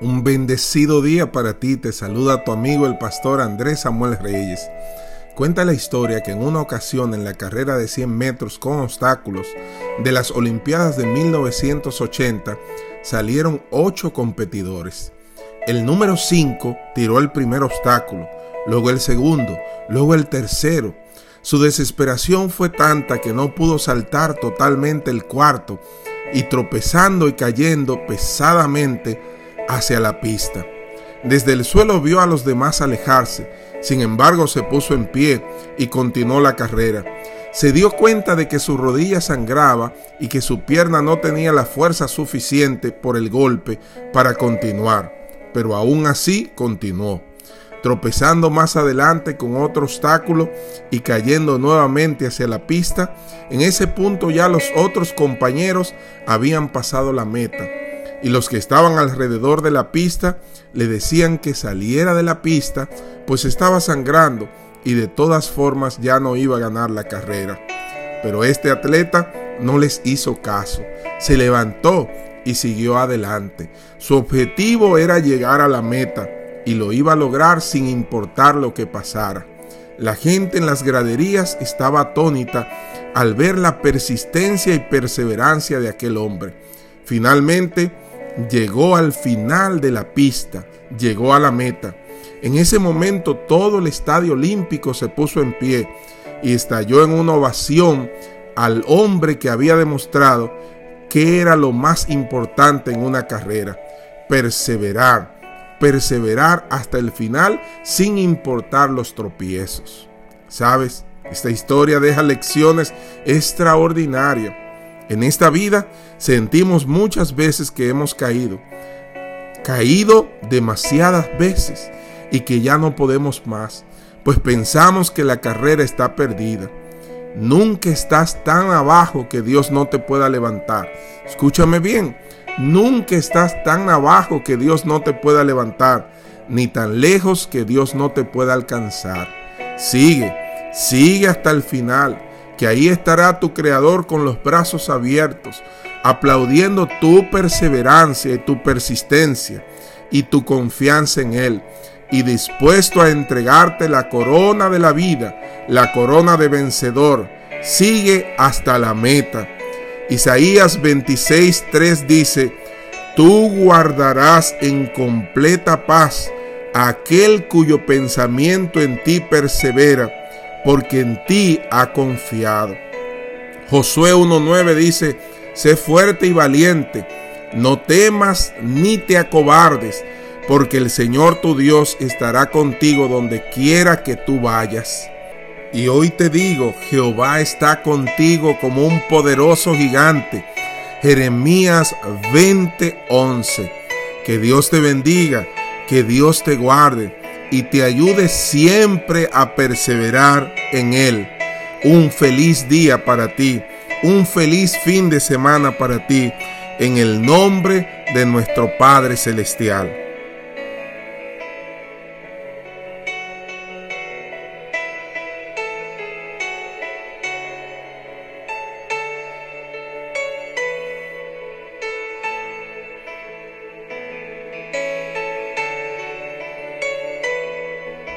Un bendecido día para ti, te saluda tu amigo el pastor Andrés Samuel Reyes. Cuenta la historia que en una ocasión en la carrera de 100 metros con obstáculos de las Olimpiadas de 1980 salieron 8 competidores. El número 5 tiró el primer obstáculo, luego el segundo, luego el tercero. Su desesperación fue tanta que no pudo saltar totalmente el cuarto y tropezando y cayendo pesadamente hacia la pista. Desde el suelo vio a los demás alejarse, sin embargo se puso en pie y continuó la carrera. Se dio cuenta de que su rodilla sangraba y que su pierna no tenía la fuerza suficiente por el golpe para continuar, pero aún así continuó, tropezando más adelante con otro obstáculo y cayendo nuevamente hacia la pista. En ese punto ya los otros compañeros habían pasado la meta y los que estaban alrededor de la pista le decían que saliera de la pista, pues estaba sangrando y de todas formas ya no iba a ganar la carrera. Pero este atleta no les hizo caso, se levantó y siguió adelante. Su objetivo era llegar a la meta y lo iba a lograr sin importar lo que pasara. La gente en las graderías estaba atónita al ver la persistencia y perseverancia de aquel hombre. Finalmente, llegó al final de la pista, llegó a la meta. En ese momento todo el estadio olímpico se puso en pie y estalló en una ovación al hombre que había demostrado que era lo más importante en una carrera, perseverar, perseverar hasta el final sin importar los tropiezos. ¿Sabes? Esta historia deja lecciones extraordinarias en esta vida sentimos muchas veces que hemos caído, caído demasiadas veces y que ya no podemos más, pues pensamos que la carrera está perdida. Nunca estás tan abajo que Dios no te pueda levantar. Escúchame bien, nunca estás tan abajo que Dios no te pueda levantar, ni tan lejos que Dios no te pueda alcanzar. Sigue, sigue hasta el final que ahí estará tu Creador con los brazos abiertos, aplaudiendo tu perseverancia y tu persistencia y tu confianza en Él, y dispuesto a entregarte la corona de la vida, la corona de vencedor. Sigue hasta la meta. Isaías 26:3 dice, Tú guardarás en completa paz aquel cuyo pensamiento en ti persevera porque en ti ha confiado. Josué 1.9 dice, sé fuerte y valiente, no temas ni te acobardes, porque el Señor tu Dios estará contigo donde quiera que tú vayas. Y hoy te digo, Jehová está contigo como un poderoso gigante. Jeremías 20:11. Que Dios te bendiga, que Dios te guarde y te ayude siempre a perseverar en Él. Un feliz día para ti, un feliz fin de semana para ti, en el nombre de nuestro Padre Celestial.